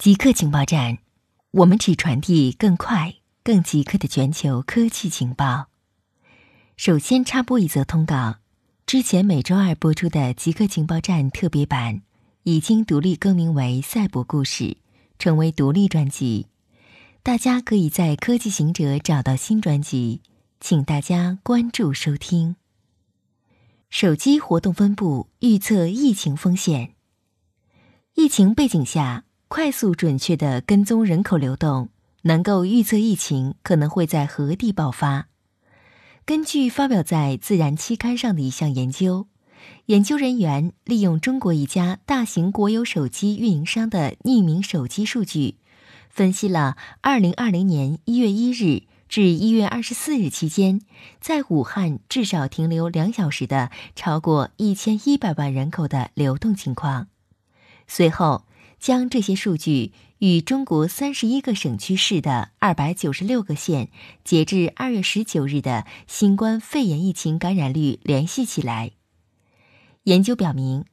极客情报站，我们只传递更快、更极客的全球科技情报。首先插播一则通告：之前每周二播出的极客情报站特别版已经独立更名为《赛博故事》，成为独立专辑。大家可以在科技行者找到新专辑，请大家关注收听。手机活动分布预测疫情风险。疫情背景下。快速准确的跟踪人口流动，能够预测疫情可能会在何地爆发。根据发表在《自然》期刊上的一项研究，研究人员利用中国一家大型国有手机运营商的匿名手机数据，分析了2020年1月1日至1月24日期间，在武汉至少停留两小时的超过1100万人口的流动情况。随后。将这些数据与中国三十一个省区市的二百九十六个县截至二月十九日的新冠肺炎疫情感染率联系起来。研究表明，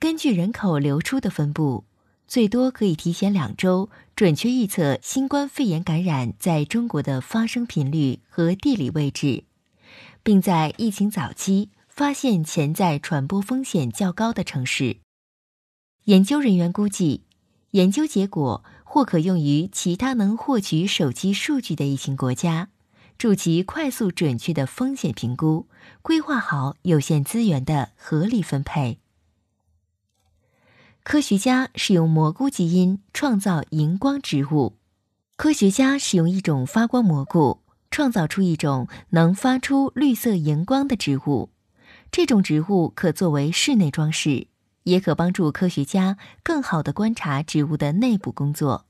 根据人口流出的分布，最多可以提前两周准确预测新冠肺炎感染在中国的发生频率和地理位置，并在疫情早期发现潜在传播风险较高的城市。研究人员估计。研究结果或可用于其他能获取手机数据的疫情国家，助其快速准确的风险评估，规划好有限资源的合理分配。科学家使用蘑菇基因创造荧光植物。科学家使用一种发光蘑菇创造出一种能发出绿色荧光的植物，这种植物可作为室内装饰。也可帮助科学家更好地观察植物的内部工作。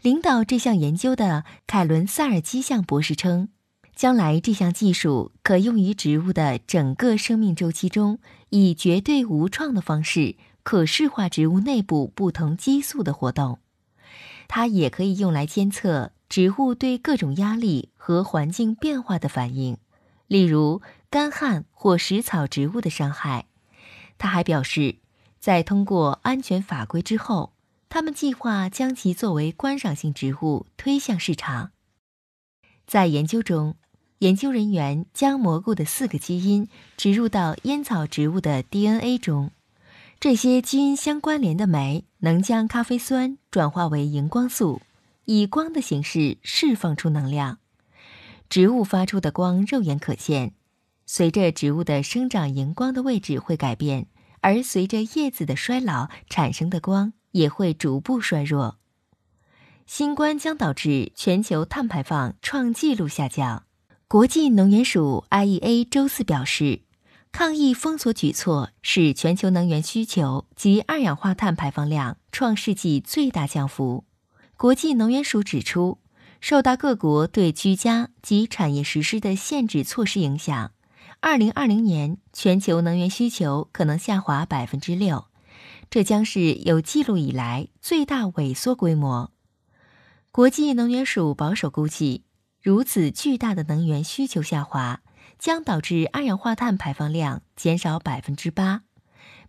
领导这项研究的凯伦·萨尔基向博士称，将来这项技术可用于植物的整个生命周期中，以绝对无创的方式可视化植物内部不同激素的活动。它也可以用来监测植物对各种压力和环境变化的反应，例如干旱或食草植物的伤害。他还表示。在通过安全法规之后，他们计划将其作为观赏性植物推向市场。在研究中，研究人员将蘑菇的四个基因植入到烟草植物的 DNA 中，这些基因相关联的酶能将咖啡酸转化为荧光素，以光的形式释放出能量。植物发出的光肉眼可见，随着植物的生长，荧光的位置会改变。而随着叶子的衰老产生的光也会逐步衰弱。新冠将导致全球碳排放创纪录下降。国际能源署 （IEA） 周四表示，抗疫封锁举措使全球能源需求及二氧化碳排放量创世纪最大降幅。国际能源署指出，受到各国对居家及产业实施的限制措施影响。二零二零年，全球能源需求可能下滑百分之六，这将是有记录以来最大萎缩规模。国际能源署保守估计，如此巨大的能源需求下滑将导致二氧化碳排放量减少百分之八，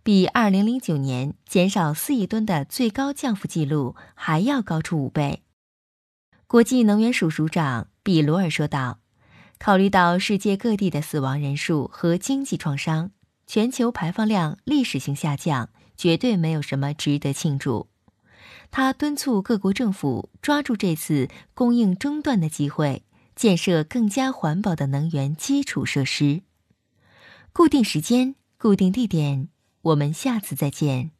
比二零零九年减少四亿吨的最高降幅记录还要高出五倍。国际能源署署长比罗尔说道。考虑到世界各地的死亡人数和经济创伤，全球排放量历史性下降，绝对没有什么值得庆祝。他敦促各国政府抓住这次供应中断的机会，建设更加环保的能源基础设施。固定时间，固定地点，我们下次再见。